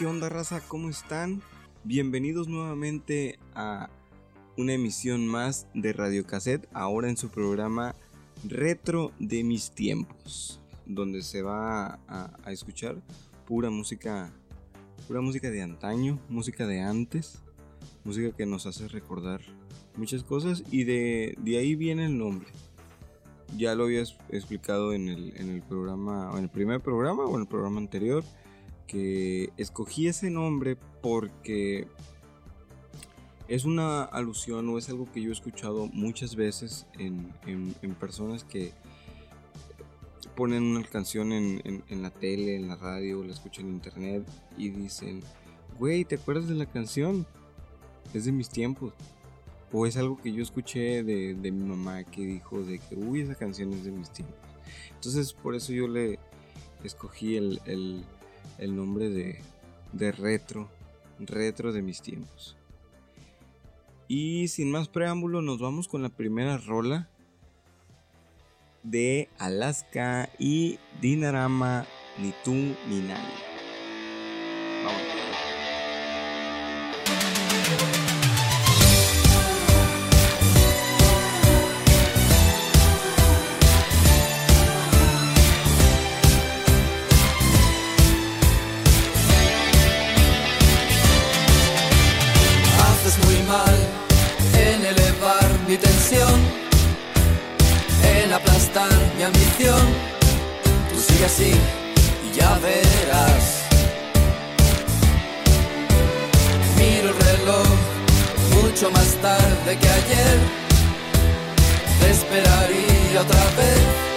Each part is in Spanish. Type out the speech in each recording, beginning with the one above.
¿qué onda raza? ¿Cómo están? Bienvenidos nuevamente a una emisión más de Radio Cassette, ahora en su programa Retro de mis tiempos, donde se va a, a escuchar pura música, pura música de antaño, música de antes, música que nos hace recordar muchas cosas y de, de ahí viene el nombre. Ya lo había explicado en el, en el programa, en el primer programa o en el programa anterior que escogí ese nombre porque es una alusión o es algo que yo he escuchado muchas veces en, personas que ponen una canción en, la tele, en la radio, la escuchan en internet y dicen, güey, ¿te acuerdas de la canción? Es de mis tiempos. O es algo que yo escuché de, mi mamá que dijo de que, uy, esa canción es de mis tiempos. Entonces por eso yo le escogí el el nombre de, de retro, retro de mis tiempos. Y sin más preámbulo, nos vamos con la primera rola de Alaska y Dinarama Ni tú así y ya verás. Miro el reloj mucho más tarde que ayer. Te esperaría otra vez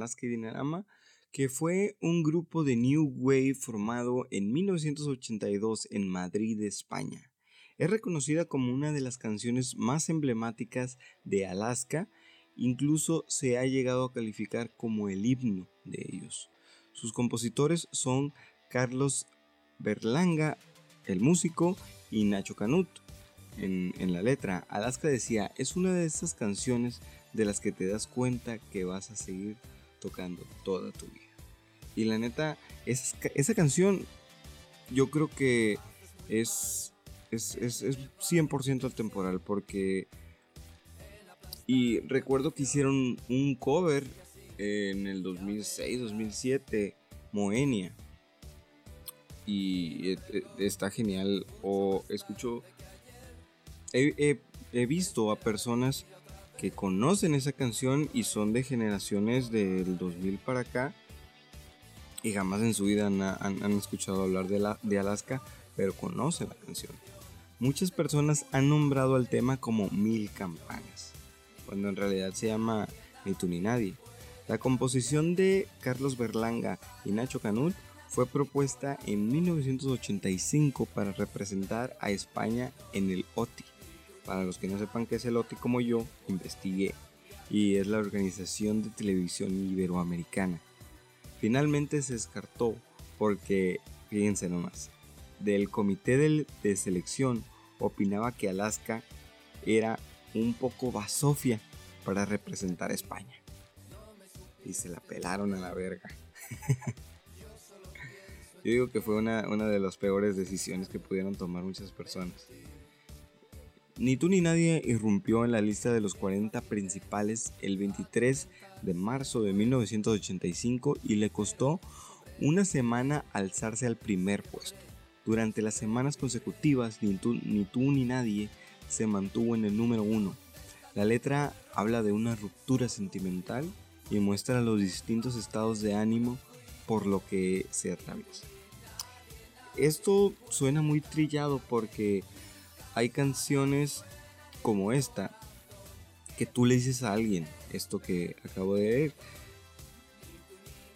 Alaska Dinarama, que fue un grupo de New Wave formado en 1982 en Madrid, España. Es reconocida como una de las canciones más emblemáticas de Alaska, incluso se ha llegado a calificar como el himno de ellos. Sus compositores son Carlos Berlanga, el músico, y Nacho Canut, en, la letra, Alaska decía, es una de esas canciones de las que te das cuenta que vas a seguir tocando toda tu vida. Y la neta, esa canción yo creo que es, es, es, es 100% atemporal porque... Y recuerdo que hicieron un cover en el 2006, 2007, Moenia. Y eh, eh, está genial. O escucho he, visto a personas que conocen esa canción y son de generaciones del 2000 para acá y jamás en su vida han, escuchado hablar de, de Alaska, pero conocen la canción. Muchas personas han nombrado al tema como Mil Campanas, cuando en realidad se llama Ni tú ni nadie. La composición de Carlos Berlanga y Nacho Canut fue propuesta en 1985 para representar a España en el OTI, para los que no sepan qué es el OTI como yo, investigué y es la Organización de Televisión Iberoamericana. Finalmente se descartó porque, fíjense nomás, del comité de selección opinaba que Alaska era un poco basofia para representar a España. Y se la pelaron a la verga. Yo digo que fue una, una de las peores decisiones que pudieron tomar muchas personas. Ni tú ni nadie irrumpió en la lista de los 40 principales el 23 de marzo de 1985 y le costó una semana alzarse al primer puesto. Durante las semanas consecutivas, ni tú ni, tú, ni nadie se mantuvo en el número uno. La letra habla de una ruptura sentimental y muestra los distintos estados de ánimo por lo que se atraviesa. Esto suena muy trillado porque hay canciones como esta que tú le dices a alguien, esto que acabo de leer.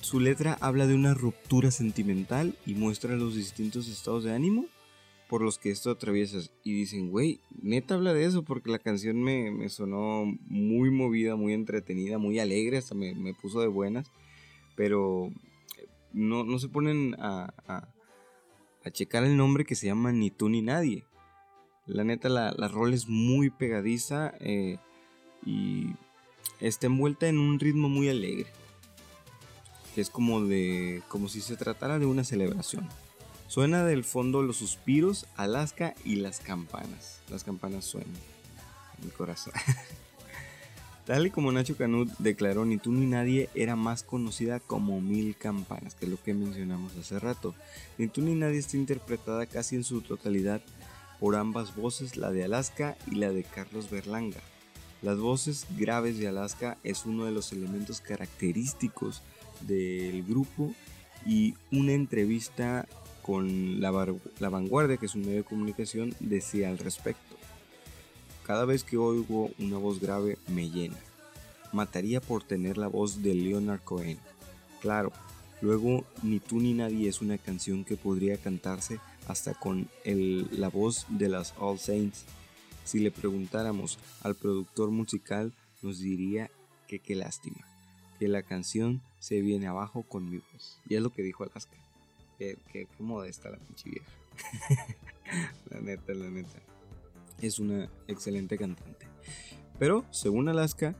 Su letra habla de una ruptura sentimental y muestra los distintos estados de ánimo por los que esto atraviesas. Y dicen, güey, neta habla de eso porque la canción me, sonó muy movida, muy entretenida, muy alegre, hasta me, puso de buenas. Pero no, se ponen a, a checar el nombre que se llama Ni tú ni nadie. La neta, la, la rol es muy pegadiza eh, y está envuelta en un ritmo muy alegre. Que es como de. como si se tratara de una celebración. Suena del fondo los suspiros, Alaska y las campanas. Las campanas suenan en mi corazón. Tal y como Nacho Canut declaró, ni tú ni nadie era más conocida como Mil Campanas, que es lo que mencionamos hace rato. Ni tú ni nadie está interpretada casi en su totalidad por ambas voces, la de Alaska y la de Carlos Berlanga. Las voces graves de Alaska es uno de los elementos característicos del grupo y una entrevista con la, Vanguardia, que es un medio de comunicación, decía al respecto. Cada vez que oigo una voz grave me llena. Mataría por tener la voz de Leonard Cohen. Claro, luego Ni tú ni nadie es una canción que podría cantarse hasta con la voz de las All Saints. Si le preguntáramos al productor musical, nos diría que qué lástima, que la canción se viene abajo con mi voz. Y es lo que dijo Alaska. Que, que, modesta la pinche vieja. la neta, la neta. Es una excelente cantante. Pero, según Alaska,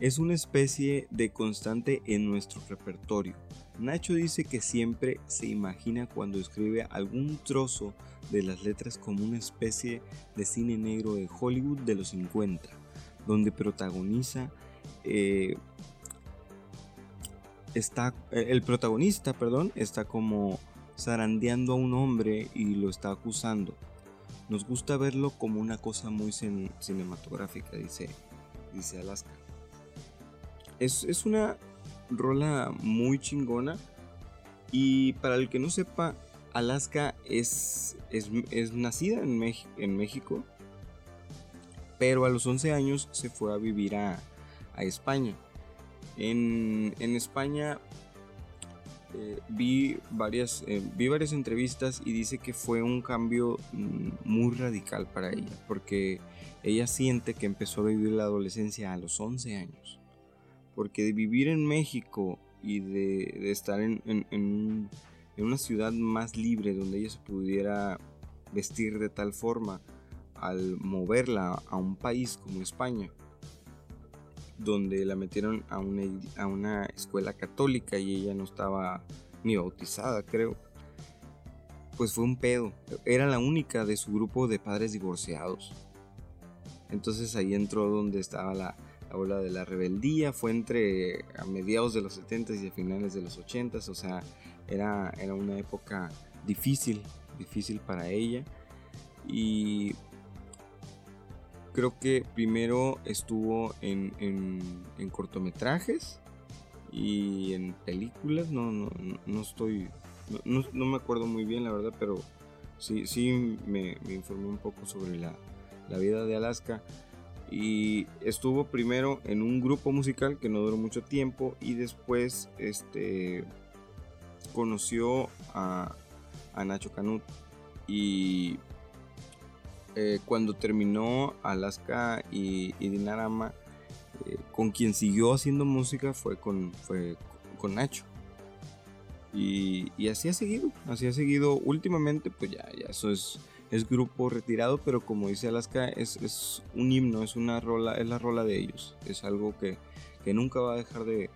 es una especie de constante en nuestro repertorio Nacho dice que siempre se imagina cuando escribe algún trozo de las letras como una especie de cine negro de Hollywood de los 50, donde protagoniza eh, está el protagonista, perdón, está como zarandeando a un hombre y lo está acusando. Nos gusta verlo como una cosa muy cinematográfica, dice, dice Alaska. Es, es una rola muy chingona. Y para el que no sepa, Alaska es, es, nacida en, en México. pero a los 11 años se fue a vivir a, España. En, España eh, vi, varias, eh, vi varias entrevistas y dice que fue un cambio mm, muy radical para ella, porque ella siente que empezó a vivir la adolescencia a los 11 años. Porque de vivir en México y de, estar en, una ciudad más libre donde ella se pudiera vestir de tal forma al moverla a un país como España, donde la metieron a una, a una escuela católica y ella no estaba ni bautizada, creo. Pues fue un pedo. Era la única de su grupo de padres divorciados. Entonces ahí entró donde estaba la, la ola de la rebeldía. Fue entre a mediados de los 70s y a finales de los 80s. O sea, era, era una época difícil, difícil para ella. Y creo que primero estuvo en, en, cortometrajes y en películas. No, no, no estoy. No, no, me acuerdo muy bien, la verdad, pero sí, sí me, me informé un poco sobre la, la vida de Alaska. Y estuvo primero en un grupo musical que no duró mucho tiempo y después este, conoció a, a Nacho Canut. Y eh, cuando terminó Alaska y, Dinarama, eh, con quien siguió haciendo música fue con, fue con Nacho. Y, y, así ha seguido, así ha seguido últimamente, pues ya, ya eso es es grupo retirado, pero como dice Alaska, es, un himno, es una rola, es la rola de ellos. Es algo que, nunca va a dejar de,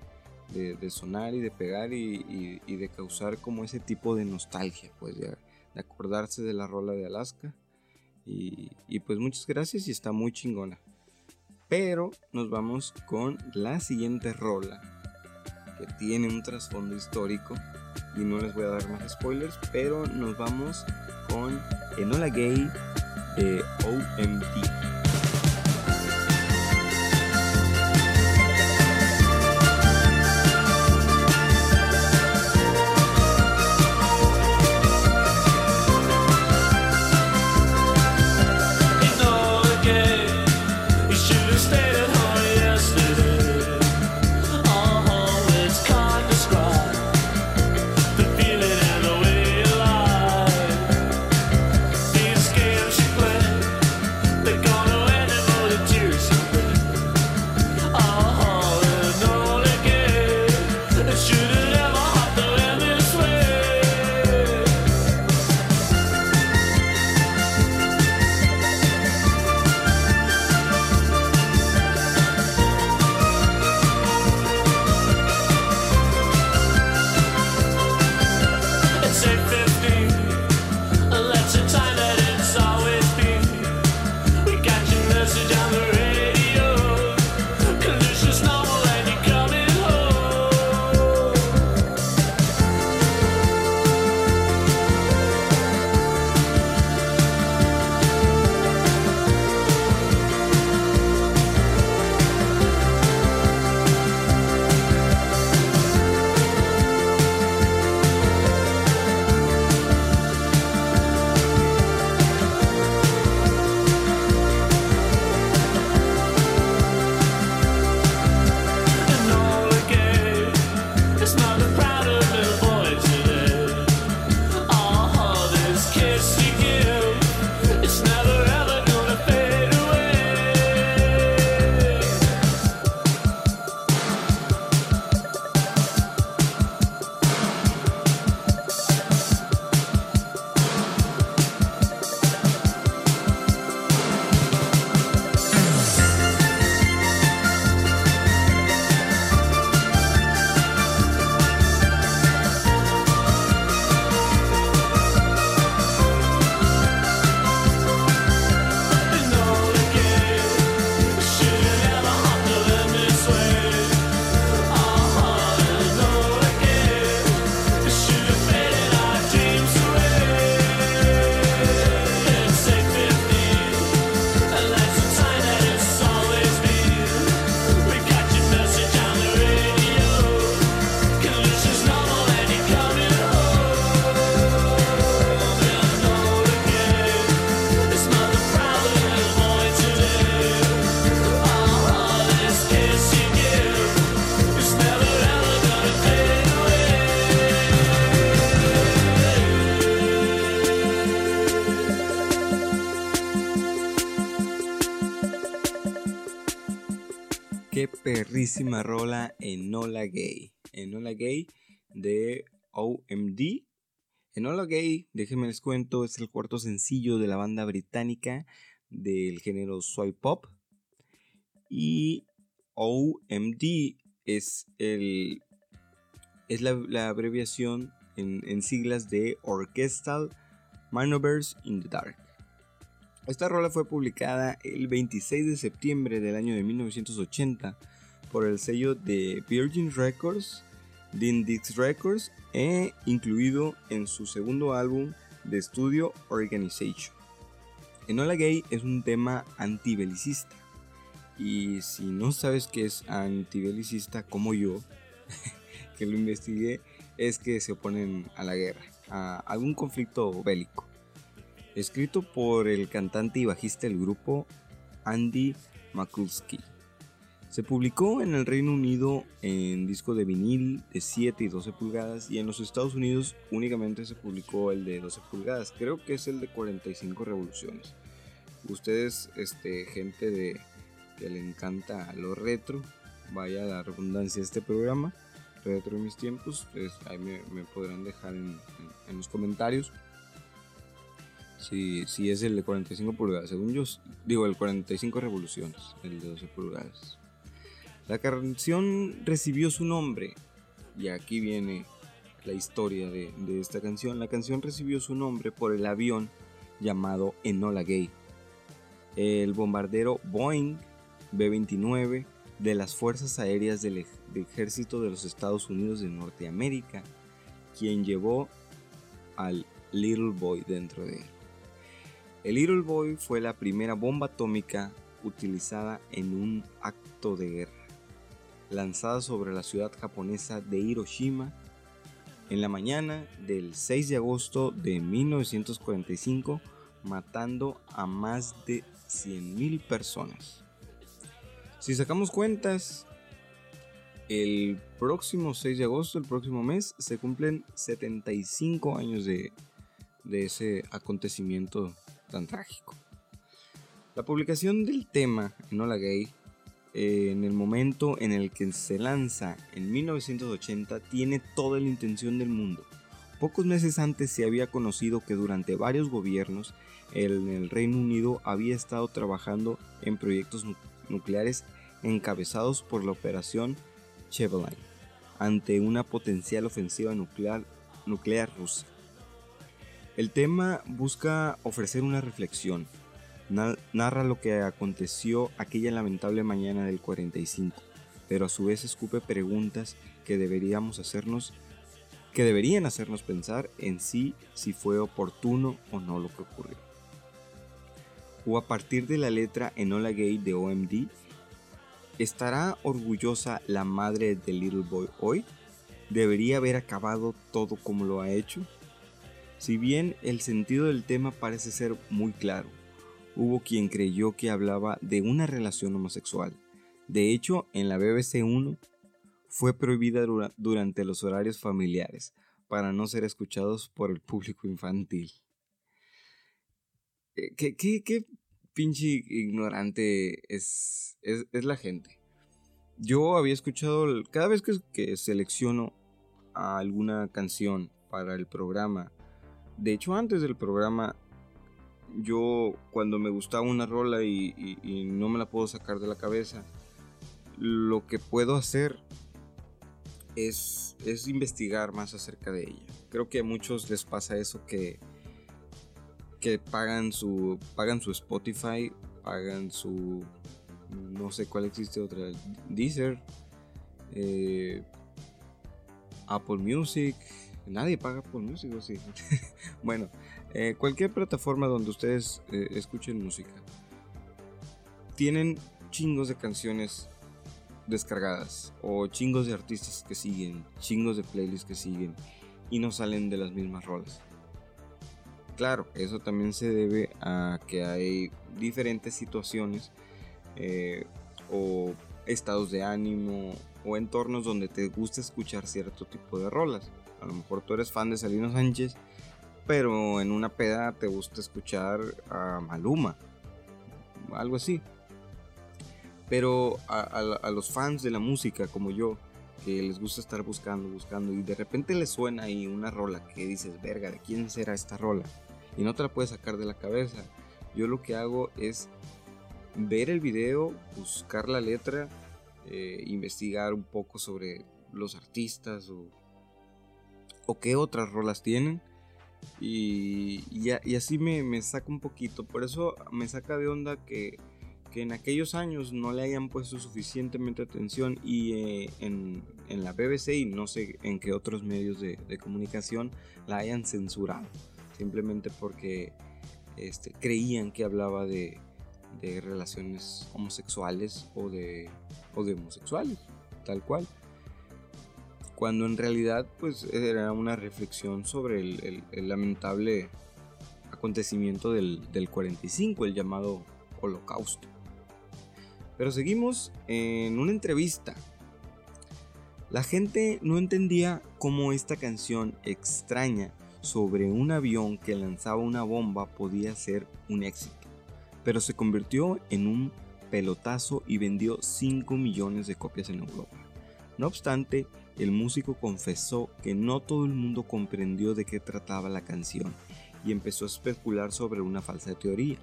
sonar y de pegar y, de causar como ese tipo de nostalgia, pues de, acordarse de la rola de Alaska. Y, y pues muchas gracias y está muy chingona. Pero nos vamos con la siguiente rola, que tiene un trasfondo histórico. Y no les voy a dar más spoilers, pero nos vamos con Enola Gay de OMD. Rola Enola Gay. Enola Gay de OMD. Enola Gay, déjenme les cuento, es el cuarto sencillo de la banda británica del género soy pop. Y OMD es el es la, abreviación en, en, siglas de Orchestral Maneuvers in the Dark. Esta rola fue publicada el 26 de septiembre del año de 1980 por el sello de Virgin Records, Dindix Records e incluido en su segundo álbum de estudio Organization. Enola Gay es un tema antibelicista y si no sabes qué es antibelicista como yo, que lo investigué, es que se oponen a la guerra, a algún conflicto bélico escrito por el cantante y bajista del grupo Andy Makulski. Se publicó en el Reino Unido en disco de vinil de 7 y 12 pulgadas y en los Estados Unidos únicamente se publicó el de 12 pulgadas. Creo que es el de 45 revoluciones. Ustedes, este, gente de que le encanta lo retro, vaya la redundancia de este programa, retro en mis tiempos, pues ahí me, podrán dejar en los comentarios si, si es el de 45 pulgadas. Según yo, digo el 45 revoluciones, el de 12 pulgadas. La canción recibió su nombre, y aquí viene la historia de, esta canción. La canción recibió su nombre por el avión llamado Enola Gay, el bombardero Boeing B-29 de las Fuerzas Aéreas del Ejército de los Estados Unidos de Norteamérica, quien llevó al Little Boy dentro de él. El Little Boy fue la primera bomba atómica utilizada en un acto de guerra, lanzada sobre la ciudad japonesa de Hiroshima en la mañana del 6 de agosto de 1945, matando a más de 100.000 personas. Si sacamos cuentas, el próximo 6 de agosto, el próximo mes, se cumplen 75 años de, ese acontecimiento tan trágico. La publicación del tema Enola Gay eh, en el momento en el que se lanza en 1980 tiene toda la intención del mundo. Pocos meses antes se había conocido que durante varios gobiernos en el Reino Unido había estado trabajando en proyectos nucleares encabezados por la operación Cheveline ante una potencial ofensiva nuclear, nuclear rusa. El tema busca ofrecer una reflexión, narra lo que aconteció aquella lamentable mañana del 45, pero a su vez escupe preguntas que deberíamos hacernos que deberían hacernos pensar en sí si fue oportuno o no lo que ocurrió. O a partir de la letra Enola Gay de OMD, ¿estará orgullosa la madre de Little Boy hoy? ¿Debería haber acabado todo como lo ha hecho? Si bien el sentido del tema parece ser muy claro, hubo quien creyó que hablaba de una relación homosexual. De hecho, en la BBC 1 fue prohibida durante los horarios familiares para no ser escuchados por el público infantil. Eh, ¿Qué, pinche ignorante es, es, la gente? Yo había escuchado, cada vez que, que selecciono alguna canción para el programa de hecho, antes del programa, yo cuando me gustaba una rola y, no me la puedo sacar de la cabeza, lo que puedo hacer es, es investigar más acerca de ella. Creo que a muchos les pasa eso que, que pagan, su, pagan su Spotify, pagan su... no sé cuál existe otra, Deezer, eh, Apple Music, Nadie paga por música, sí. bueno, eh, cualquier plataforma donde ustedes eh, escuchen música. Tienen chingos de canciones descargadas o chingos de artistas que siguen, chingos de playlists que siguen y no salen de las mismas rolas. Claro, eso también se debe a que hay diferentes situaciones eh, o estados de ánimo o entornos donde te gusta escuchar cierto tipo de rolas. A lo mejor tú eres fan de Salino Sánchez, pero en una peda te gusta escuchar a Maluma, algo así. Pero a, los fans de la música como yo, que les gusta estar buscando, buscando, y de repente les suena ahí una rola que dices, verga, ¿de quién será esta rola? Y no te la puedes sacar de la cabeza. Yo lo que hago es ver el video, buscar la letra, eh, investigar un poco sobre los artistas o, o qué otras rolas tienen. Y, y, así me, me, saca un poquito. Por eso me saca de onda que, que, en aquellos años no le hayan puesto suficientemente atención y eh, en, en, la BBC y no sé en qué otros medios de, de comunicación la hayan censurado. Simplemente porque este, creían que hablaba de, de relaciones homosexuales o de, o de homosexuales, tal cual. Cuando en realidad pues era una reflexión sobre el, lamentable acontecimiento del, del 45, el llamado holocausto. Pero seguimos en una entrevista. La gente no entendía cómo esta canción extraña sobre un avión que lanzaba una bomba podía ser un éxito pero se convirtió en un pelotazo y vendió 5 millones de copias en Europa. No obstante, el músico confesó que no todo el mundo comprendió de qué trataba la canción y empezó a especular sobre una falsa teoría.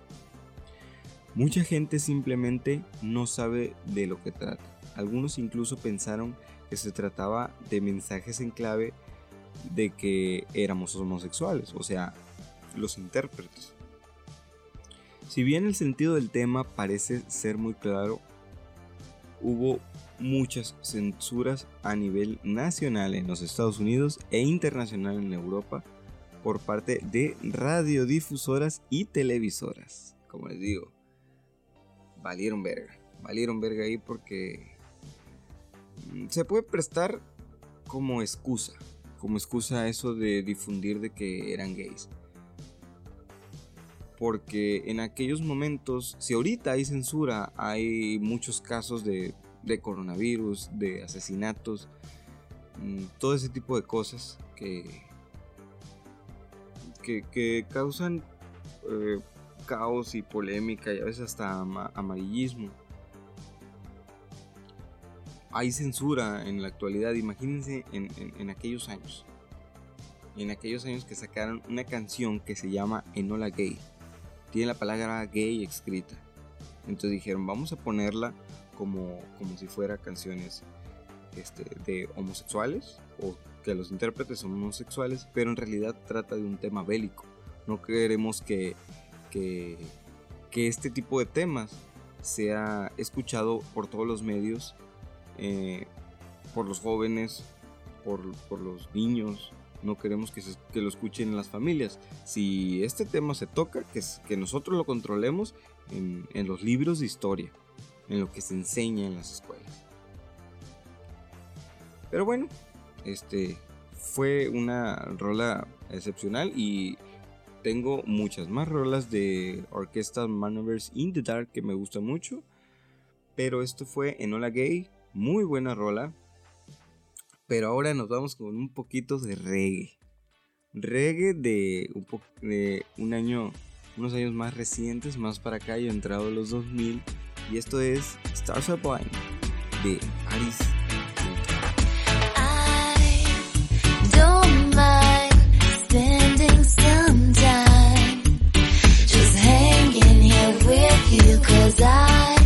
Mucha gente simplemente no sabe de lo que trata. Algunos incluso pensaron que se trataba de mensajes en clave de que éramos homosexuales, o sea, los intérpretes. Si bien el sentido del tema parece ser muy claro, hubo muchas censuras a nivel nacional en los Estados Unidos e internacional en Europa por parte de radiodifusoras y televisoras. Como les digo, valieron verga. Valieron verga ahí porque mm, se puede prestar como excusa. Como excusa eso de difundir de que eran gays porque en aquellos momentos, si ahorita hay censura, hay muchos casos de, coronavirus, de asesinatos, mm, todo ese tipo de cosas que, que, causan eh, caos y polémica y a veces hasta amarillismo. Hay censura en la actualidad, imagínense en, en aquellos años. En aquellos años que sacaron una canción que se llama Enola Gay tiene la palabra gay escrita. Entonces dijeron, vamos a ponerla como, como si fuera canciones este, de homosexuales o que los intérpretes son homosexuales, pero en realidad trata de un tema bélico. No queremos que, que, este tipo de temas sea escuchado por todos los medios, eh, por los jóvenes, por, por los niños, no queremos que, que lo escuchen las familias. Si este tema se toca, que, que nosotros lo controlemos en, en los libros de historia, en lo que se enseña en las escuelas. Pero bueno, este fue una rola excepcional y tengo muchas más rolas de Orquesta Manovers in the Dark que me gustan mucho. Pero esto fue Enola Gay, muy buena rola. Pero ahora nos vamos con un poquito de reggae. Reggae de un, de un año, unos años más recientes, más para acá, yo he entrado a los 2000. Y esto es Stars Are Blind de Aris Cause I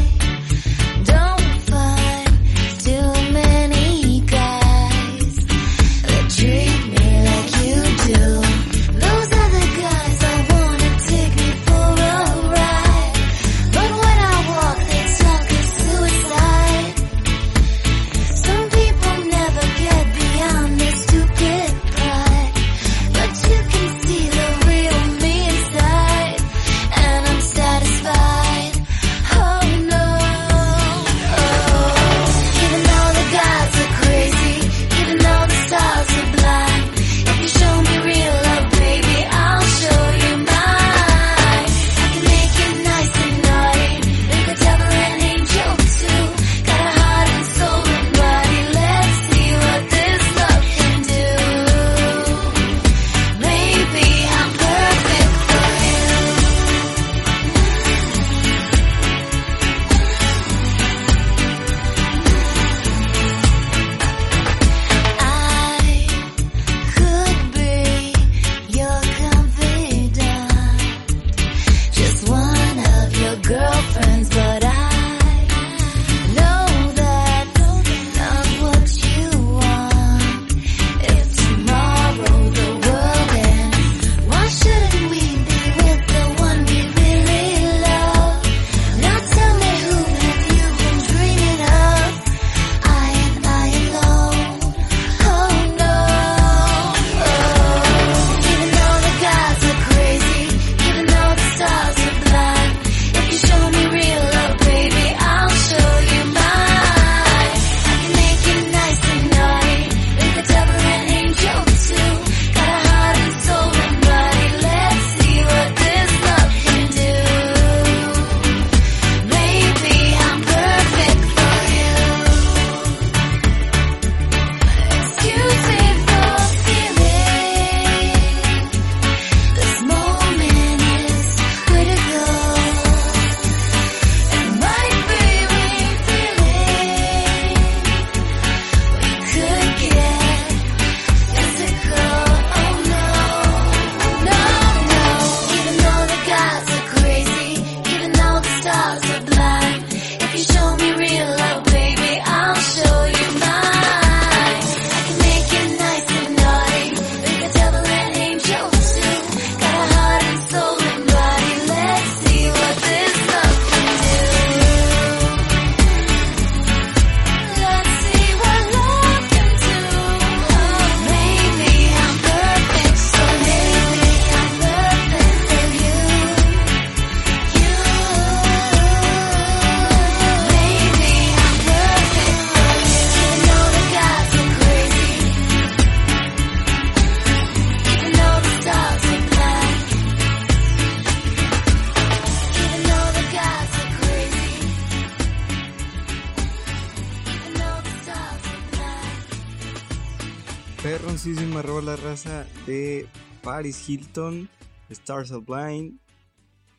Hilton, Stars of Blind.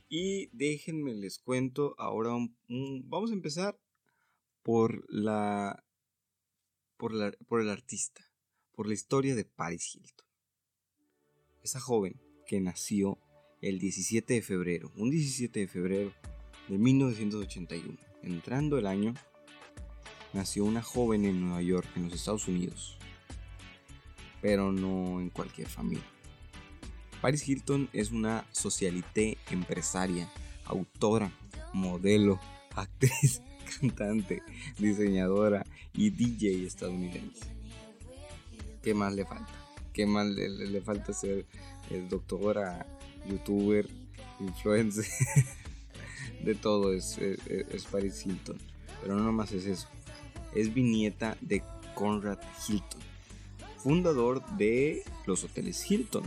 Y déjenme les cuento ahora vamos a empezar por la, por la por el artista, por la historia de Paris Hilton. Esa joven que nació el 17 de febrero, un 17 de febrero de 1981, entrando el año, nació una joven en Nueva York, en los Estados Unidos, pero no en cualquier familia. Paris Hilton es una socialité empresaria, autora, modelo, actriz, cantante, diseñadora y DJ estadounidense. ¿Qué más le falta? ¿Qué más le, falta ser doctora, youtuber, influencer? de todo es, es, Paris Hilton. Pero no nomás es eso. Es bisnieta de Conrad Hilton, fundador de los hoteles Hilton.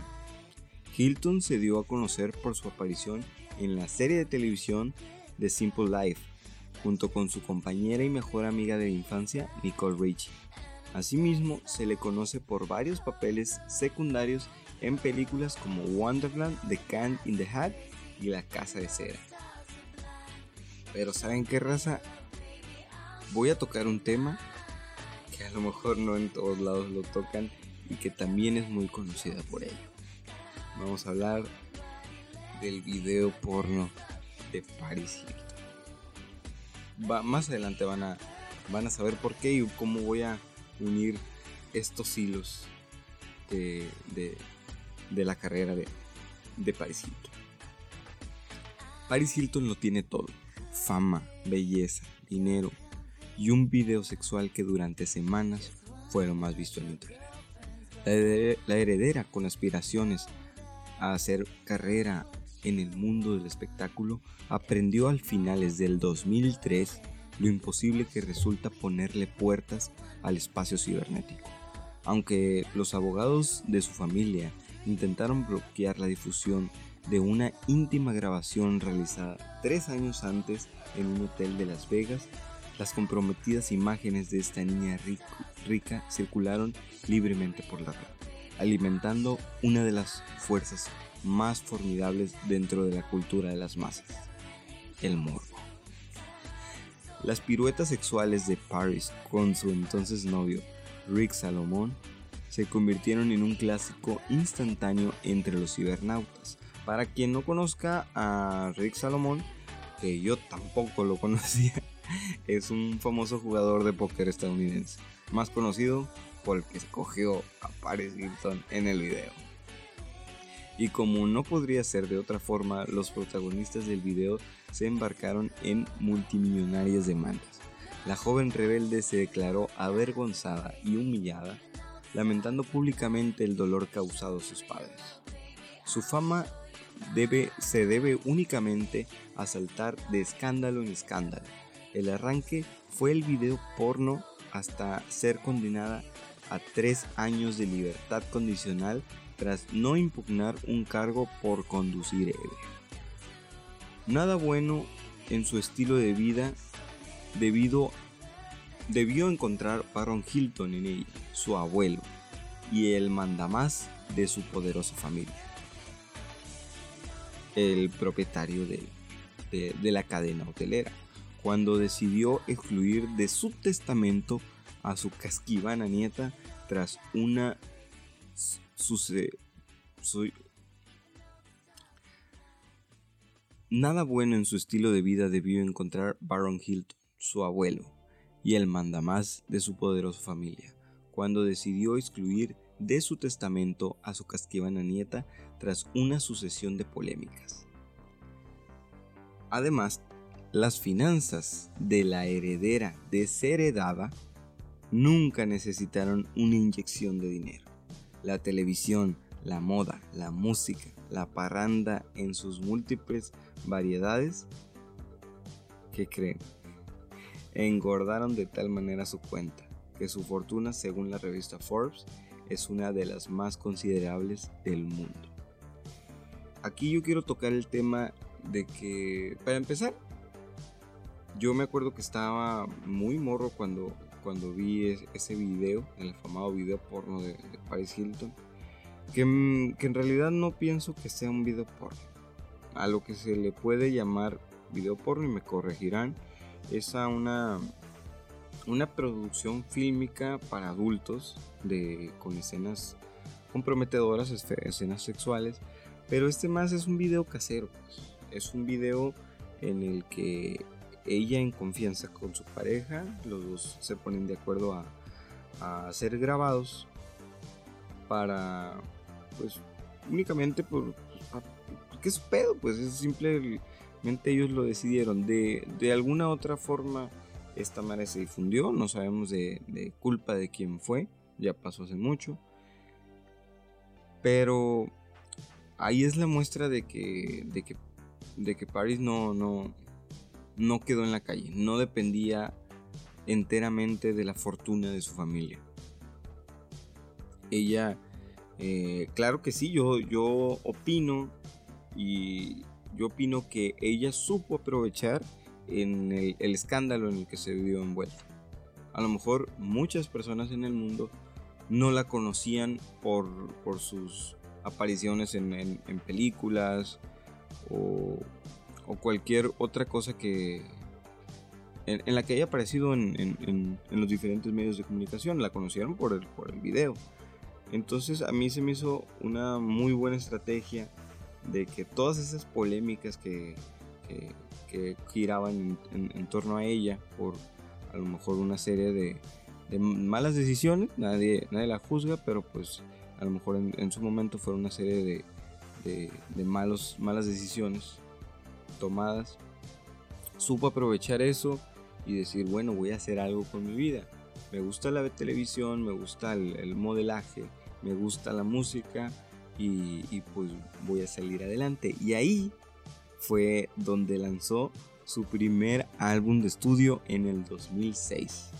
Hilton se dio a conocer por su aparición en la serie de televisión The Simple Life, junto con su compañera y mejor amiga de infancia, Nicole Richie. Asimismo, se le conoce por varios papeles secundarios en películas como Wonderland, The Can in the Hat y La Casa de Cera. Pero ¿saben qué raza? Voy a tocar un tema que a lo mejor no en todos lados lo tocan y que también es muy conocida por ello. Vamos a hablar del video porno de Paris Hilton. más adelante van a, van a saber por qué y cómo voy a unir estos hilos de, de, la carrera de, de Paris Hilton. Paris Hilton lo tiene todo fama, belleza, dinero y un video sexual que durante semanas fue lo más visto en internet. La heredera con aspiraciones a hacer carrera en el mundo del espectáculo aprendió al finales del 2003 lo imposible que resulta ponerle puertas al espacio cibernético. Aunque los abogados de su familia intentaron bloquear la difusión de una íntima grabación realizada tres años antes en un hotel de Las Vegas, las comprometidas imágenes de esta niña rica circularon libremente por la red, alimentando una de las fuerzas más formidables dentro de la cultura de las masas, el morbo. Las piruetas sexuales de Paris con su entonces novio, Rick Salomón, se convirtieron en un clásico instantáneo entre los cibernautas, para quien no conozca a Rick Salomón, que yo tampoco lo conocía, es un famoso jugador de póker estadounidense, más conocido por el que escogió a Paris Hilton en el video. Y como no podría ser de otra forma, los protagonistas del video se embarcaron en multimillonarias demandas. La joven rebelde se declaró avergonzada y humillada, lamentando públicamente el dolor causado a sus padres. Su fama se debe únicamente a saltar de escándalo en escándalo. El arranque fue el video porno hasta ser condenada a tres años de libertad condicional tras no impugnar un cargo por conducir ebrio. Nada bueno en su estilo de vida debido debió encontrar Baron Hilton en ella, su abuelo, y el mandamás de su poderosa familia el propietario de, de, la cadena hotelera, cuando decidió excluir de su testamento a su casquivana nieta tras una suce, Nada bueno en su estilo de vida debió encontrar Baron Hilton, su abuelo, y el mandamás de su poderosa familia, cuando decidió excluir de su testamento a su casquivana nieta tras una sucesión de polémicas. Además, las finanzas de la heredera desheredada nunca necesitaron una inyección de dinero. La televisión, la moda, la música, la parranda en sus múltiples variedades, ¿qué creen? Engordaron de tal manera su cuenta que su fortuna, según la revista Forbes, es una de las más considerables del mundo aquí yo quiero tocar el tema de que, para empezar, yo me acuerdo que estaba muy morro cuando, cuando vi ese video, el afamado video porno de, Paris Hilton, que, que, en realidad no pienso que sea un video porno. A lo que se le puede llamar video porno, y me corregirán, es a una, una producción fílmica para adultos de, con escenas comprometedoras, escenas sexuales, pero este más es un video casero, pues. es un video en el que ella en confianza con su pareja, los dos se ponen de acuerdo a, a ser grabados para, pues, únicamente por, ¿qué es pedo? Pues es simplemente ellos lo decidieron. De, de alguna otra forma, esta madre se difundió, no sabemos de, de, culpa de quién fue, ya pasó hace mucho. Pero ahí es la muestra de que, de que, de que Paris no, no, no quedó en la calle, no dependía enteramente de la fortuna de su familia. Ella, eh, claro que sí, yo, yo opino y yo opino que ella supo aprovechar en el, escándalo en el que se vio envuelta. A lo mejor muchas personas en el mundo no la conocían por, sus apariciones en películas o, o cualquier otra cosa que en, la que haya aparecido en, los diferentes medios de comunicación. La conocieron por el, video. Entonces a mí se me hizo una muy buena estrategia de que todas esas polémicas que, que, giraban en, torno a ella por a lo mejor una serie de, malas decisiones, nadie, nadie la juzga, pero pues a lo mejor en, su momento fueron una serie de, de malos, malas decisiones tomadas, supo aprovechar eso y decir, bueno, voy a hacer algo con mi vida. Me gusta la televisión, me gusta el, modelaje, me gusta la música y, y, pues voy a salir adelante. Y ahí fue donde lanzó su primer álbum de estudio en el 2006,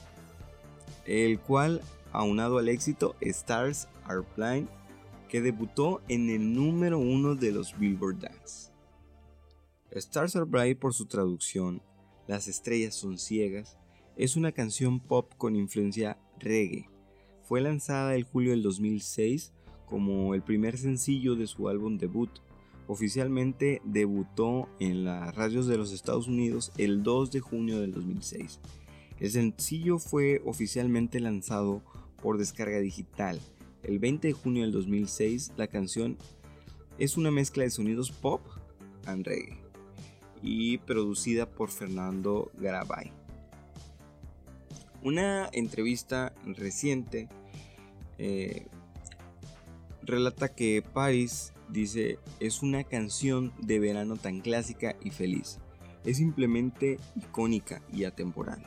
el cual, aunado al éxito Stars Are Blind, que debutó en el número uno de los Billboard Dance. Stars Are Bright por su traducción, Las estrellas son ciegas, es una canción pop con influencia reggae. Fue lanzada el julio del 2006 como el primer sencillo de su álbum debut. Oficialmente debutó en las radios de los Estados Unidos el 2 de junio del 2006. El sencillo fue oficialmente lanzado por descarga digital. El 20 de junio del 2006 la canción es una mezcla de sonidos pop and reggae y producida por Fernando Garabay. Una entrevista reciente eh, relata que Paris dice es una canción de verano tan clásica y feliz. Es simplemente icónica y atemporal.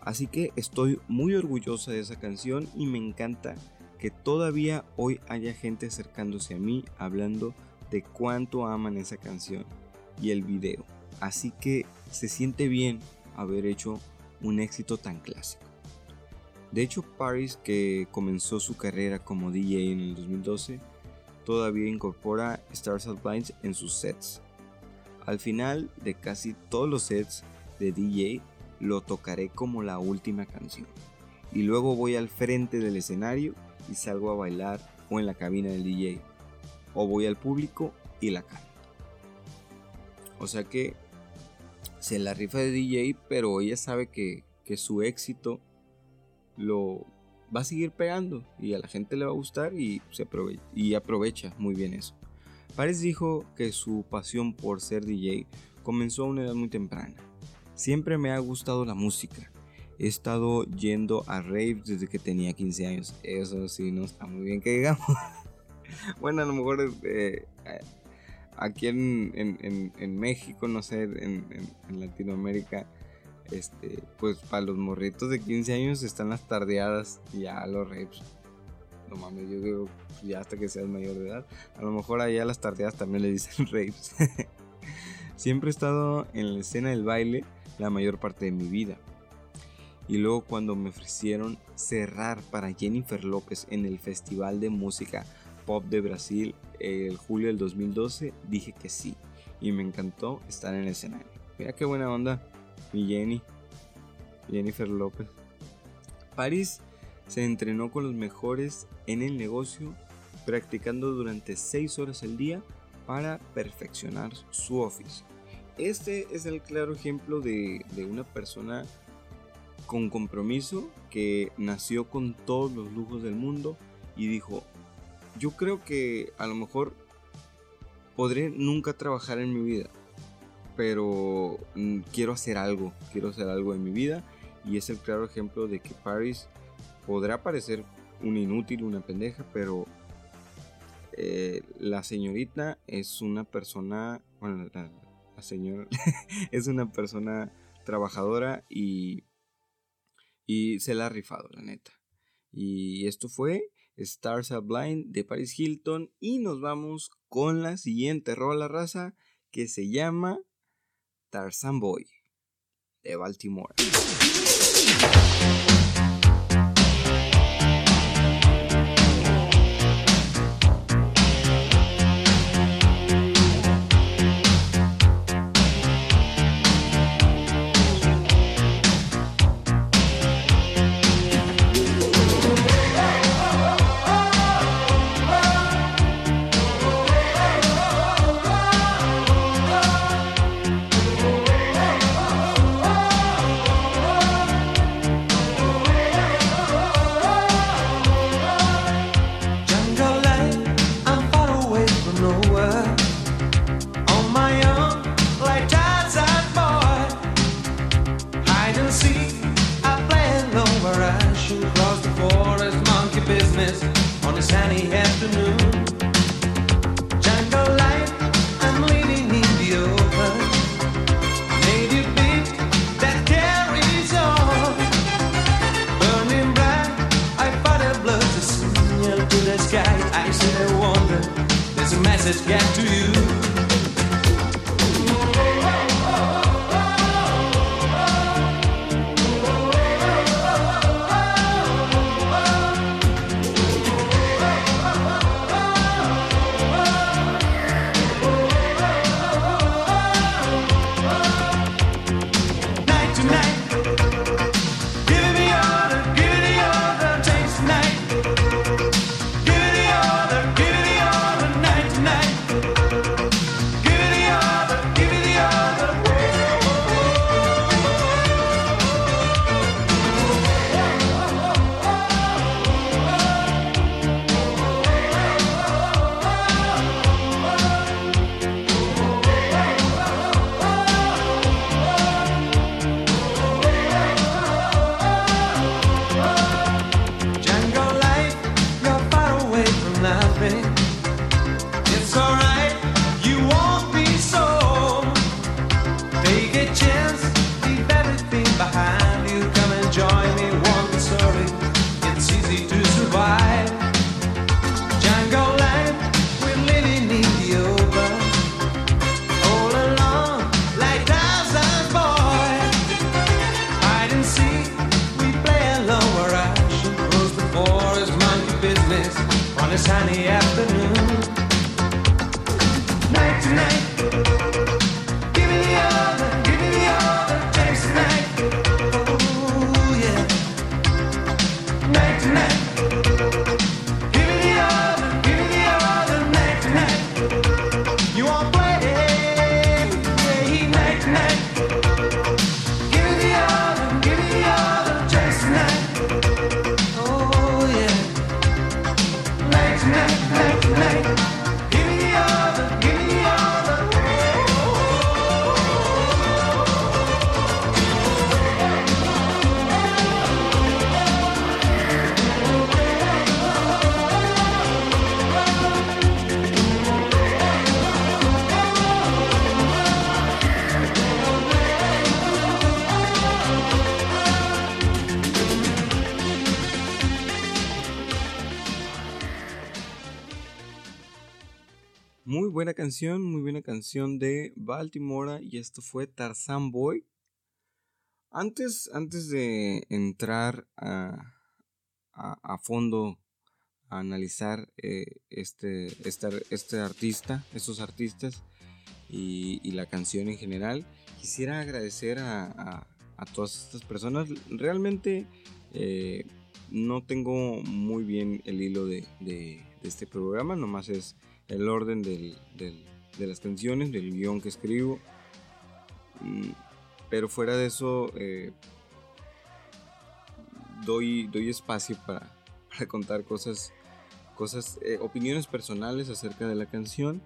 Así que estoy muy orgullosa de esa canción y me encanta que todavía hoy haya gente acercándose a mí hablando de cuánto aman esa canción y el video. Así que se siente bien haber hecho un éxito tan clásico. De hecho, Paris, que comenzó su carrera como DJ en el 2012, todavía incorpora Stars Blinds en sus sets. Al final de casi todos los sets de DJ, lo tocaré como la última canción. Y luego voy al frente del escenario y salgo a bailar o en la cabina del DJ. O voy al público y la canto. O sea que se la rifa de DJ, pero ella sabe que, su éxito lo va a seguir pegando y a la gente le va a gustar y, se aprovecha, y aprovecha muy bien eso. Paris dijo que su pasión por ser DJ comenzó a una edad muy temprana. Siempre me ha gustado la música. He estado yendo a raves desde que tenía 15 años. Eso sí, no está muy bien que digamos. bueno, a lo mejor eh, aquí en, México, no sé, en, Latinoamérica, este, pues para los morritos de 15 años están las tardeadas y ya los rapes. No mames, yo digo, ya hasta que seas mayor de edad. A lo mejor allá las tardeadas también le dicen rapes. Siempre he estado en la escena del baile la mayor parte de mi vida. Y luego cuando me ofrecieron cerrar para Jennifer López en el Festival de Música Pop de Brasil el julio del 2012, dije que sí. Y me encantó estar en el escenario. Mira qué buena onda, mi Jenny. Jennifer López. Paris se entrenó con los mejores en el negocio, practicando durante 6 horas al día para perfeccionar su oficio. Este es el claro ejemplo de, una persona con compromiso que nació con todos los lujos del mundo y dijo, yo creo que a lo mejor podré nunca trabajar en mi vida, pero mm, quiero hacer algo, quiero hacer algo en mi vida y es el claro ejemplo de que Paris podrá parecer un inútil, una pendeja, pero eh, la señorita es una persona, bueno, la, señora es una persona trabajadora y, y se la ha rifado, la neta. Y esto fue Stars Are Blind de Paris Hilton y nos vamos con la siguiente rola raza que se llama Tarzan Boy de Baltimore. Canción, muy buena canción de Baltimore y esto fue Tarzan Boy. Antes, antes de entrar a, a, fondo a analizar eh, este, este, este, artista, estos artistas y, la canción en general, quisiera agradecer a, a todas estas personas. Realmente Eh, no tengo muy bien el hilo de, este programa, nomás es el orden de las canciones, del guion que escribo. Mm, pero fuera de eso, eh, doy, doy espacio para, contar cosas, cosas eh, opiniones personales acerca de la canción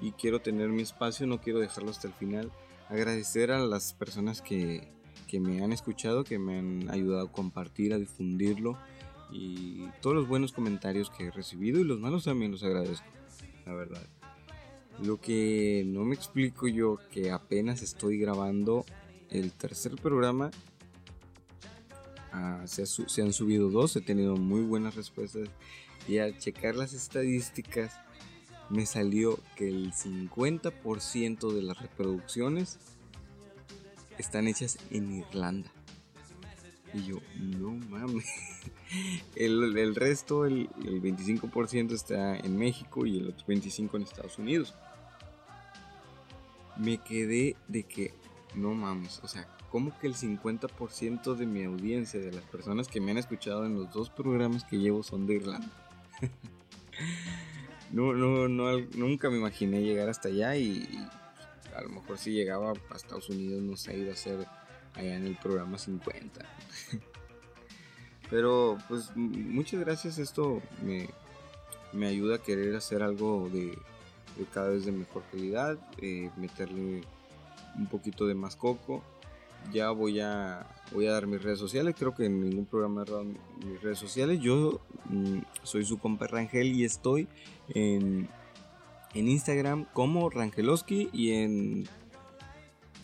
y quiero tener mi espacio, no quiero dejarlo hasta el final. Agradecer a las personas que, que me han escuchado, que me han ayudado a compartir, a difundirlo y todos los buenos comentarios que he recibido y los malos también los agradezco, la verdad. Lo que no me explico yo que apenas estoy grabando el tercer programa. Ah, se, se, han subido dos, he tenido muy buenas respuestas y al checar las estadísticas me salió que el 50% de las reproducciones están hechas en Irlanda. Y yo, no mames. El, resto, el, 25% está en México y el otro 25% en Estados Unidos. Me quedé de que, no mames, o sea, como que el 50% de mi audiencia, de las personas que me han escuchado en los dos programas que llevo son de Irlanda. no, no, no, nunca me imaginé llegar hasta allá y, a lo mejor si llegaba a Estados Unidos no se iba a hacer allá en el programa 50. Pero pues muchas gracias, esto me, me ayuda a querer hacer algo de, cada vez de mejor calidad, eh, meterle un poquito de más coco. Ya voy a, voy a dar mis redes sociales, creo que en ningún programa he dado mis redes sociales. Yo mm, soy su compa Rangel y estoy en, en Instagram como Rangeloski y en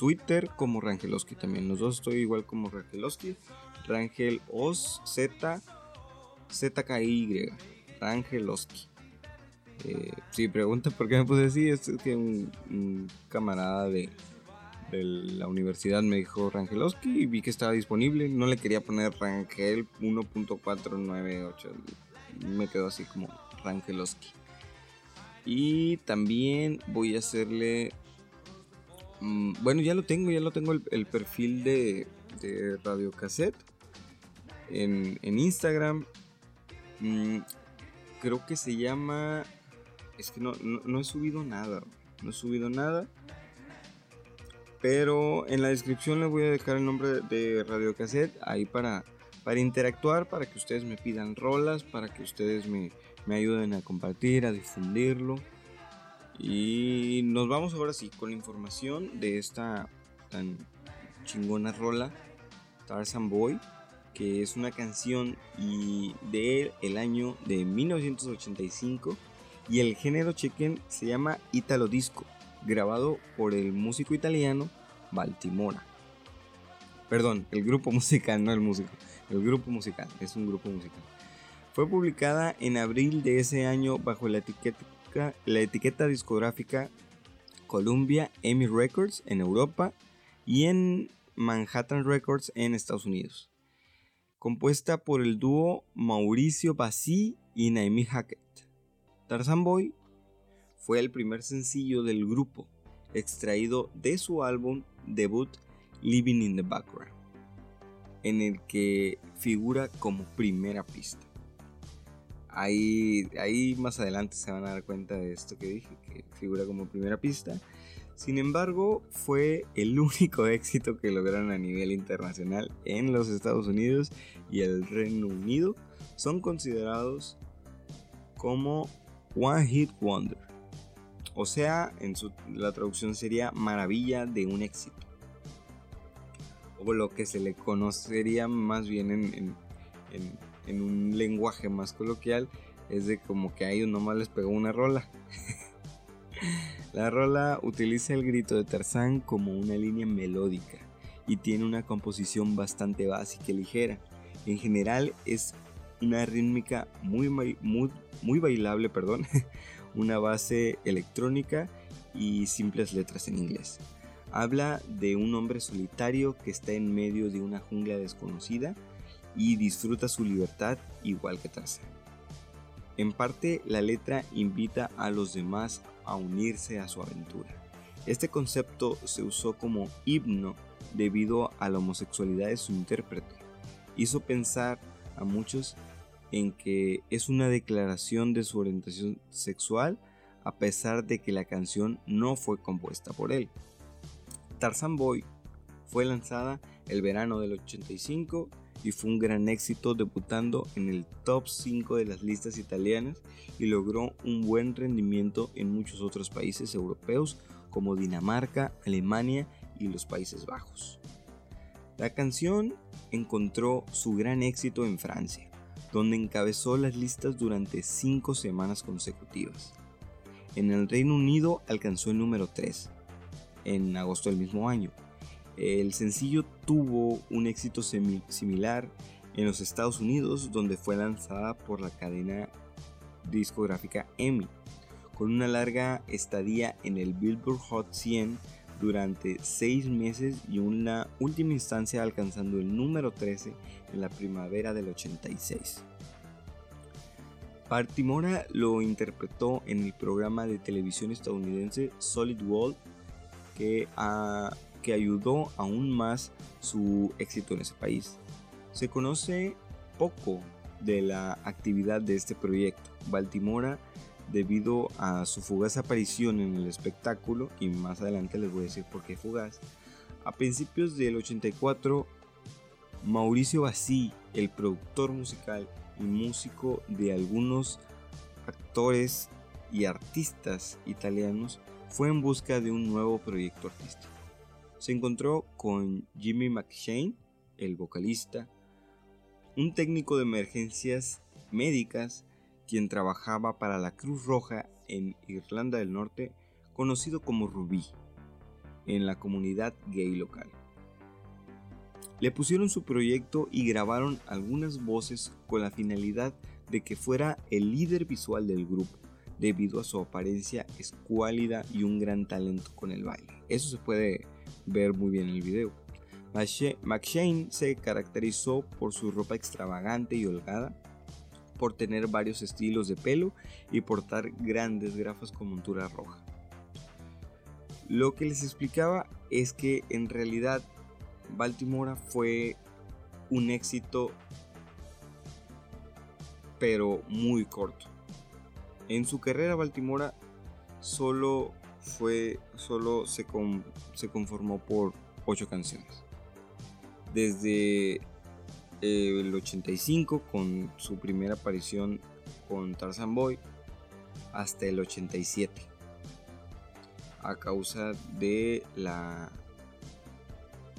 Twitter como Rangeloski también. Los dos estoy igual como Rangeloski. Rangel Os Z ZKY. Rangeloski. Eh, si pregunta por qué me puse así, es que un, camarada de, de, la universidad me dijo Rangeloski y vi que estaba disponible. No le quería poner Rangel 1.498. Me quedó así como Rangeloski. Y también voy a hacerle Mm, bueno, ya lo tengo, ya lo tengo el, perfil de, de Radio Cassette en, Instagram. Mm, creo que se llama. Es que no, he subido nada. No he subido nada. Pero en la descripción le voy a dejar el nombre de Radio Cassette ahí para, para interactuar, para que ustedes me pidan rolas, para que ustedes me, me ayuden a compartir, a difundirlo. Y nos vamos ahora sí con la información de esta tan chingona rola, Tarzan Boy, que es una canción y de el año de 1985 y el género chequen se llama Italo Disco, grabado por el músico italiano Baltimora. Perdón, el grupo musical, no el músico, el grupo musical, es un grupo musical. Fue publicada en abril de ese año bajo la etiqueta la etiqueta discográfica Columbia EMI Records en Europa y en Manhattan Records en Estados Unidos. Compuesta por el dúo Mauricio Bassi y Naomi Hackett. Tarzan Boy fue el primer sencillo del grupo, extraído de su álbum debut Living in the Background, en el que figura como primera pista. Ahí, ahí más adelante se van a dar cuenta de esto que dije, que figura como primera pista. Sin embargo, fue el único éxito que lograron a nivel internacional en los Estados Unidos y el Reino Unido. Son considerados como One Hit Wonder. O sea, en su, la traducción sería maravilla de un éxito. O lo que se le conocería más bien en en un lenguaje más coloquial, es de como que a ellos nomás les pegó una rola. La rola utiliza el grito de Tarzán como una línea melódica y tiene una composición bastante básica y ligera. En general es una rítmica muy, muy, muy bailable, perdón, una base electrónica y simples letras en inglés. Habla de un hombre solitario que está en medio de una jungla desconocida y disfruta su libertad igual que Tarzán. En parte, la letra invita a los demás a unirse a su aventura. Este concepto se usó como himno debido a la homosexualidad de su intérprete. Hizo pensar a muchos en que es una declaración de su orientación sexual a pesar de que la canción no fue compuesta por él. Tarzan Boy fue lanzada el verano del 85 y fue un gran éxito debutando en el top 5 de las listas italianas y logró un buen rendimiento en muchos otros países europeos como Dinamarca, Alemania y los Países Bajos. La canción encontró su gran éxito en Francia, donde encabezó las listas durante 5 semanas consecutivas. En el Reino Unido alcanzó el número 3 en agosto del mismo año. El sencillo tuvo un éxito similar en los Estados Unidos, donde fue lanzada por la cadena discográfica EMI, con una larga estadía en el Billboard Hot 100 durante 6 meses y una última instancia alcanzando el número 13 en la primavera del 86. Partimora lo interpretó en el programa de televisión estadounidense Solid Wall, que, que ayudó aún más su éxito en ese país. Se conoce poco de la actividad de este proyecto. Baltimora, debido a su fugaz aparición en el espectáculo, y más adelante les voy a decir por qué fugaz, a principios del 84, Mauricio Bassi, el productor musical y músico de algunos actores y artistas italianos, fue en busca de un nuevo proyecto artístico. Se encontró con Jimmy McShane, el vocalista, un técnico de emergencias médicas quien trabajaba para la Cruz Roja en Irlanda del Norte, conocido como Rubí, en la comunidad gay local. Le pusieron su proyecto y grabaron algunas voces con la finalidad de que fuera el líder visual del grupo, debido a su apariencia escuálida y un gran talento con el baile. Eso se puede ver muy bien en el video. McShane se caracterizó por su ropa extravagante y holgada, por tener varios estilos de pelo y portar grandes gafas con montura roja. Lo que les explicaba es que en realidad Baltimore fue un éxito pero muy corto. En su carrera Baltimora solo fue solo se, se conformó por 8 canciones. Desde el 85 con su primera aparición con Tarzan Boy hasta el 87 a causa de la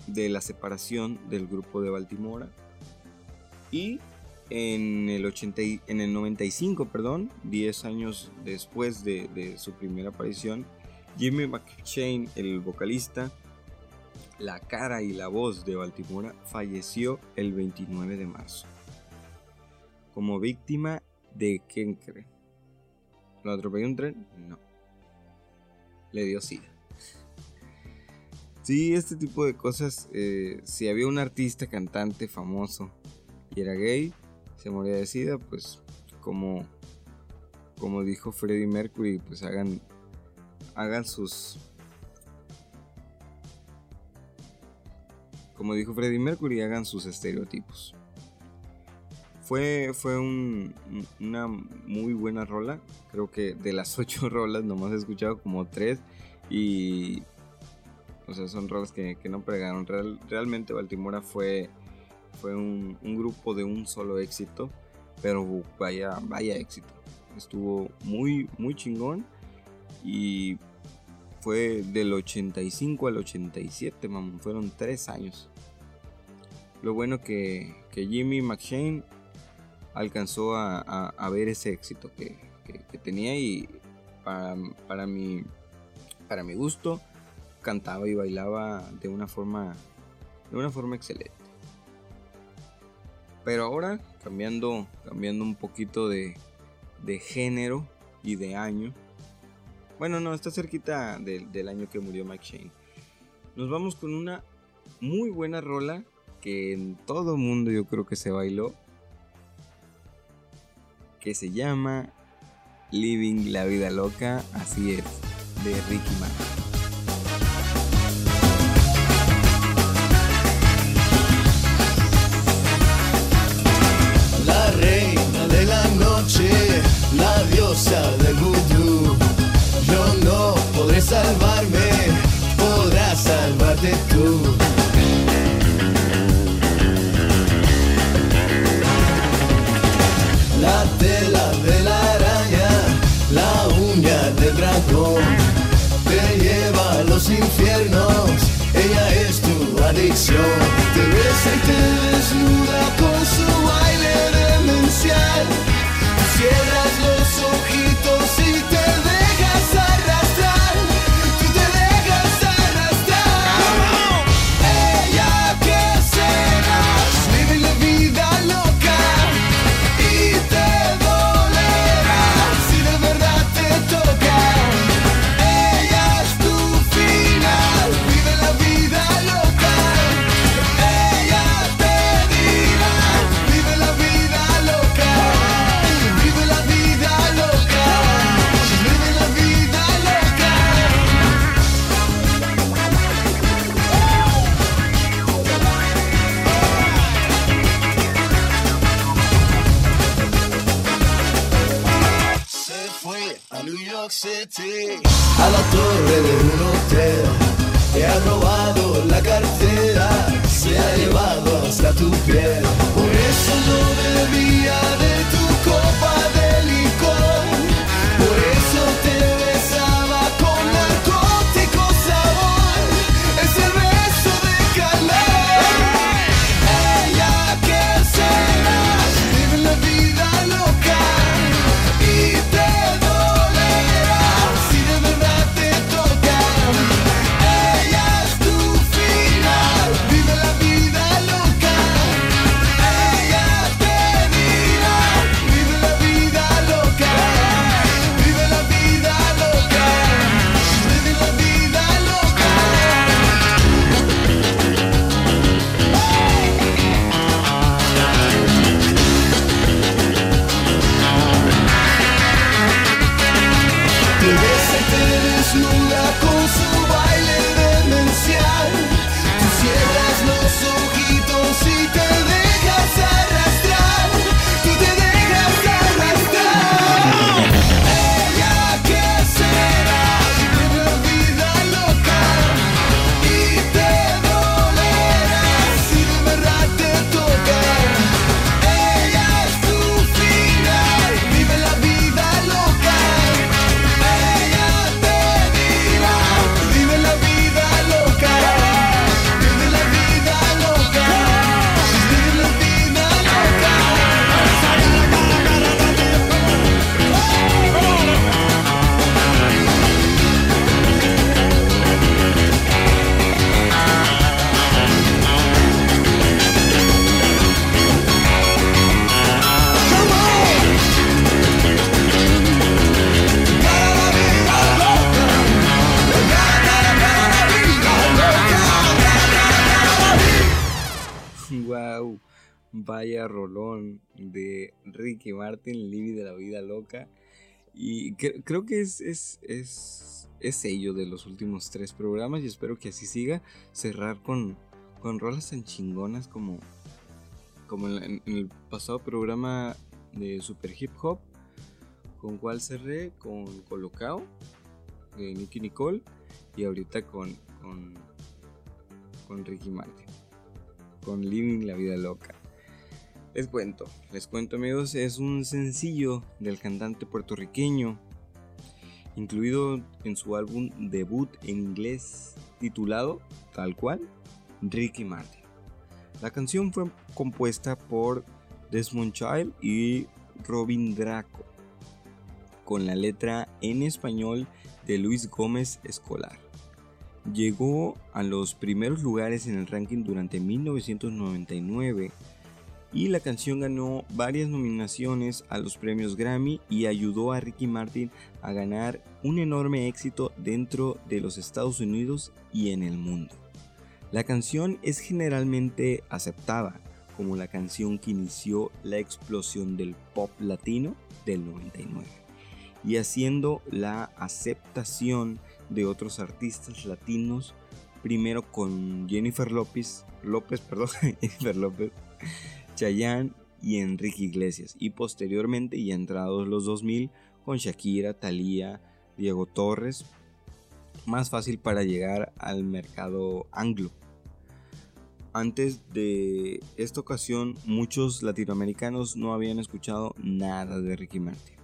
de la separación del grupo de Baltimora y en el, 80, en el 95, perdón, 10 años después de, de su primera aparición, Jimmy McShane, el vocalista, la cara y la voz de Baltimora, falleció el 29 de marzo. Como víctima de quién cree. ¿Lo atropelló un tren? No. Le dio sida. Sí, este tipo de cosas, eh, si había un artista, cantante famoso y era gay, se moría de sida, pues como, como dijo Freddie Mercury, pues hagan, hagan sus... Como dijo Freddie Mercury, hagan sus estereotipos. Fue, fue una muy buena rola. Creo que de las ocho rolas nomás he escuchado como tres. Y o sea, son rolas que, no pregaron. realmente Baltimora fue, fue un, grupo de un solo éxito, pero vaya, vaya éxito. Estuvo muy, muy chingón y fue del 85 al 87, fueron tres años. Lo bueno que, que Jimmy McShane alcanzó a, ver ese éxito que, tenía y para, para, mi, para mi gusto cantaba y bailaba de una forma de una forma excelente. Pero ahora cambiando cambiando un poquito de, de género y de año. Bueno, no, está cerquita de, del año que murió Mike Nos vamos con una muy buena rola que en todo mundo yo creo que se bailó. Que se llama Living la Vida Loca, así es, de Ricky Martin. La reina de la noche, la diosa de infiernos, ella es tu adicción. Te besa y te desnuda con su baile demencial. Cre- creo que es, es, es, es sello de los últimos tres programas y espero que así siga. Cerrar con, con rolas tan chingonas como, como en el pasado programa de Super Hip Hop, con cual cerré con Colocao de Nicky Nicole y ahorita con, con, con Ricky Martin con Living la Vida Loca. Les cuento, les cuento amigos, es un sencillo del cantante puertorriqueño, incluido en su álbum debut en inglés titulado, tal cual, Ricky Martin. La canción fue compuesta por Desmond Child y Robin Draco, con la letra en español de Luis Gómez Escolar. Llegó a los primeros lugares en el ranking durante 1999 y la canción ganó varias nominaciones a los premios Grammy y ayudó a Ricky Martin a ganar un enorme éxito dentro de los Estados Unidos y en el mundo. La canción es generalmente aceptada como la canción que inició la explosión del pop latino del 99 y haciendo la aceptación de otros artistas latinos, primero con Jennifer López, López, perdón, Jennifer López, Chayanne y Enrique Iglesias, y posteriormente, ya entrados los 2000, con Shakira, Thalía, Diego Torres, más fácil para llegar al mercado anglo. Antes de esta ocasión, muchos latinoamericanos no habían escuchado nada de Ricky Martin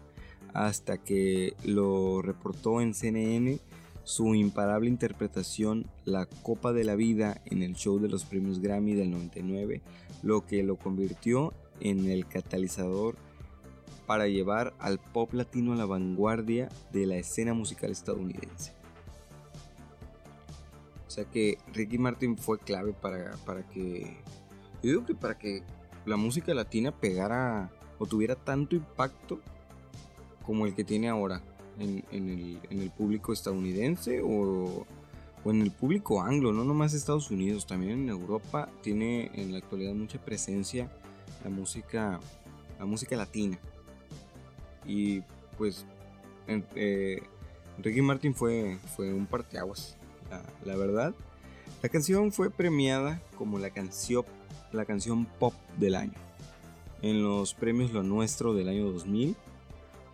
hasta que lo reportó en CNN su imparable interpretación La Copa de la Vida en el show de los premios Grammy del 99, lo que lo convirtió en el catalizador para llevar al pop latino a la vanguardia de la escena musical estadounidense. O sea que Ricky Martin fue clave para, para que... Yo digo que para que la música latina pegara o tuviera tanto impacto como el que tiene ahora en, el, público estadounidense o, en el público anglo, no nomás Estados Unidos, también en Europa tiene en la actualidad mucha presencia la música, la música latina. Y pues eh, Ricky Martin fue, fue un parteaguas, la, la verdad. La canción fue premiada como la canción, la canción pop del año en los premios Lo Nuestro del año 2000.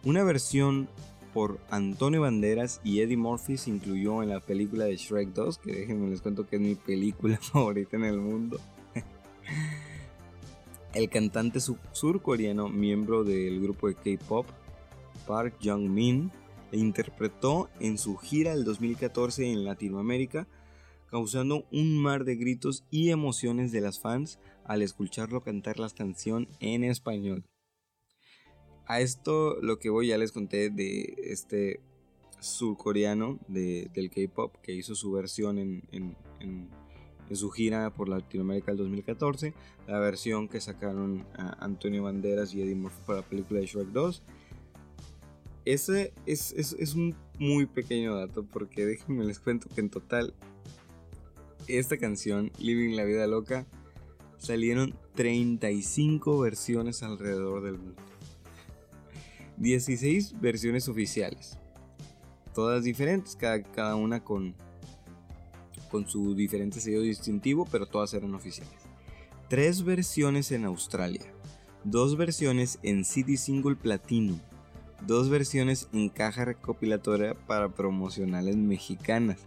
Una versión por Antonio Banderas y Eddie Murphy se incluyó en la película de Shrek 2, que déjenme les cuento que es mi película favorita en el mundo. el cantante surcoreano, miembro del grupo de K-pop, Park Jung-min, interpretó en su gira del 2014 en Latinoamérica, causando un mar de gritos y emociones de las fans al escucharlo cantar la canción en español. A esto lo que voy ya les conté de este surcoreano de, del K-Pop que hizo su versión en, en, su gira por Latinoamérica el 2014, la versión que sacaron a Antonio Banderas y Eddie Murphy para la película de Shrek 2. Ese es, es, es un muy pequeño dato porque déjenme les cuento que en total esta canción, Living la Vida Loca, salieron 35 versiones alrededor del mundo. 16 versiones oficiales. Todas diferentes, cada, cada una con, con su diferente sello distintivo, pero todas eran oficiales. Tres versiones en Australia, dos versiones en CD Single Platinum, dos versiones en caja recopilatoria para promocionales mexicanas,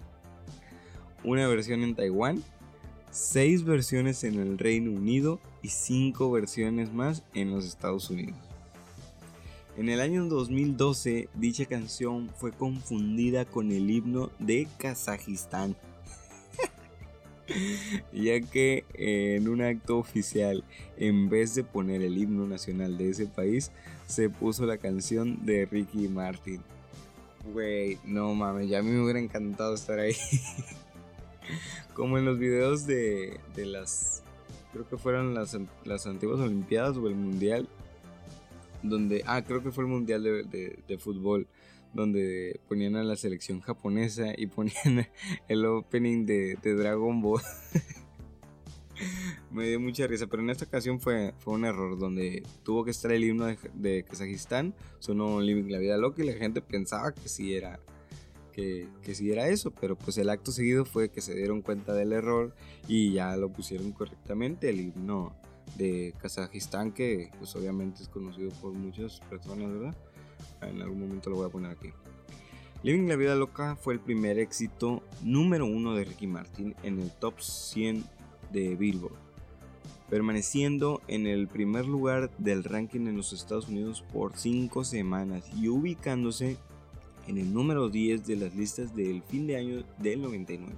una versión en Taiwán, seis versiones en el Reino Unido y cinco versiones más en los Estados Unidos. En el año 2012, dicha canción fue confundida con el himno de Kazajistán, ya que en un acto oficial, en vez de poner el himno nacional de ese país, se puso la canción de Ricky Martin. Wey, no mames, ya a mí me hubiera encantado estar ahí. Como en los videos de, las, creo que fueron las, las antiguas Olimpiadas o el Mundial, donde, ah, creo que fue el Mundial de, Fútbol, donde ponían a la selección japonesa y ponían el opening de, Dragon Ball. Me dio mucha risa, pero en esta ocasión fue, fue un error, donde tuvo que estar el himno de, de Kazajistán, sonó Living la Vida Loca y la gente pensaba que sí era que, que sí era eso, pero pues el acto seguido fue que se dieron cuenta del error y ya lo pusieron correctamente, el himno de Kazajistán, que pues obviamente es conocido por muchas personas, ¿verdad? En algún momento lo voy a poner aquí. Living la Vida Loca fue el primer éxito número uno de Ricky Martin en el top 100 de Billboard, permaneciendo en el primer lugar del ranking en los Estados Unidos por 5 semanas y ubicándose en el número 10 de las listas del fin de año del 99.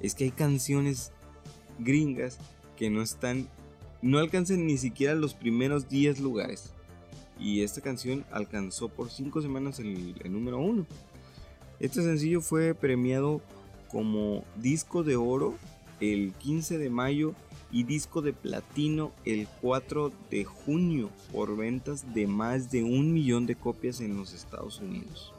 Es que hay canciones gringas que no están, no alcanzan ni siquiera los primeros 10 lugares. Y esta canción alcanzó por 5 semanas el, el número 1. Este sencillo fue premiado como disco de oro el 15 de mayo y disco de platino el 4 de junio por ventas de más de un millón de copias en los Estados Unidos.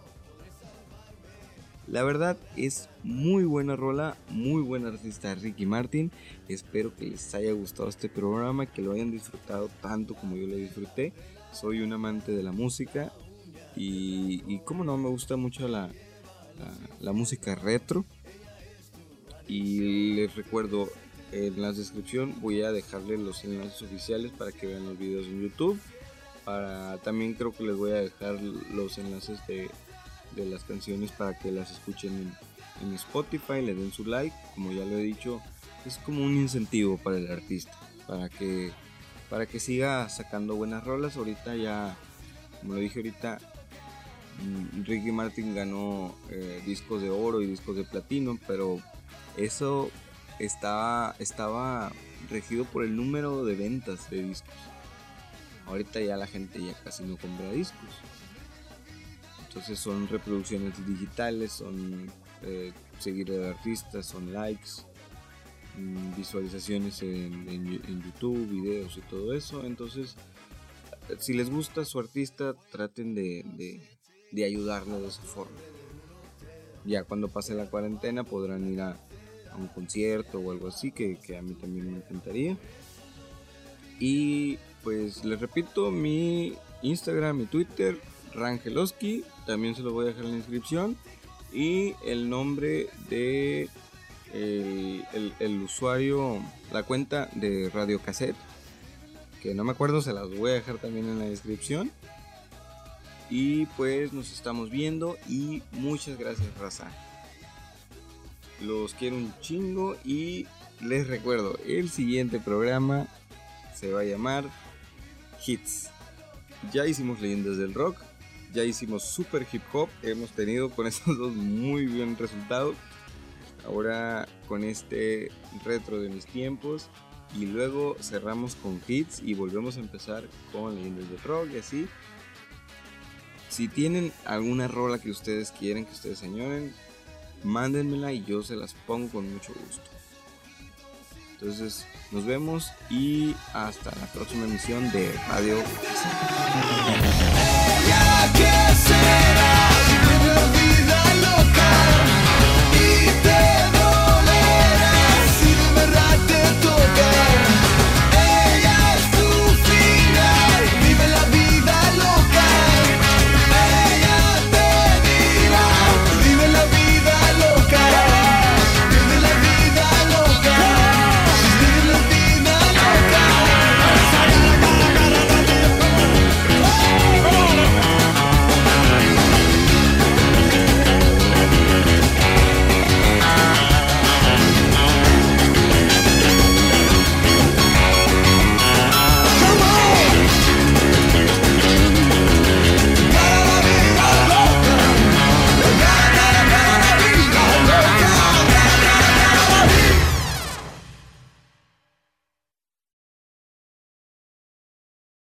La verdad es muy buena rola, muy buen artista Ricky Martin. Espero que les haya gustado este programa, que lo hayan disfrutado tanto como yo lo disfruté. Soy un amante de la música y, y como no, me gusta mucho la, la, música retro. Y les recuerdo, en la descripción voy a dejarles los enlaces oficiales para que vean los videos en YouTube. Para, también creo que les voy a dejar los enlaces de de las canciones para que las escuchen en, Spotify, le den su like, como ya lo he dicho, es como un incentivo para el artista, para que, para que siga sacando buenas rolas. Ahorita ya, como lo dije ahorita, Mm, Ricky Martin ganó eh, discos de oro y discos de platino, pero eso estaba, estaba regido por el número de ventas de discos. Ahorita ya la gente ya casi no compra discos. Entonces son reproducciones digitales, son eh, seguir de artistas, son likes, mm, visualizaciones en, YouTube, videos y todo eso. Entonces, si les gusta su artista, traten de, de, ayudarlo de esa forma. Ya cuando pase la cuarentena podrán ir a, un concierto o algo así, que, que, a mí también me encantaría. Y pues les repito, mi Instagram y Twitter, Rangeloski, también se lo voy a dejar en la inscripción y el nombre de el, usuario, la cuenta de Radio Cassette, que no me acuerdo, se las voy a dejar también en la descripción. Y pues nos estamos viendo y muchas gracias Raza. Los quiero un chingo y les recuerdo, el siguiente programa se va a llamar Hits. Ya hicimos leyendas del rock, ya hicimos super hip hop, hemos tenido con estos dos muy buen resultado. Ahora con este retro de mis tiempos y luego cerramos con hits y volvemos a empezar con leyendas de rock y así. Si tienen alguna rola que ustedes quieren que ustedes señoren, mándenmela y yo se las pongo con mucho gusto. Entonces, nos vemos y hasta la próxima emisión de Radio.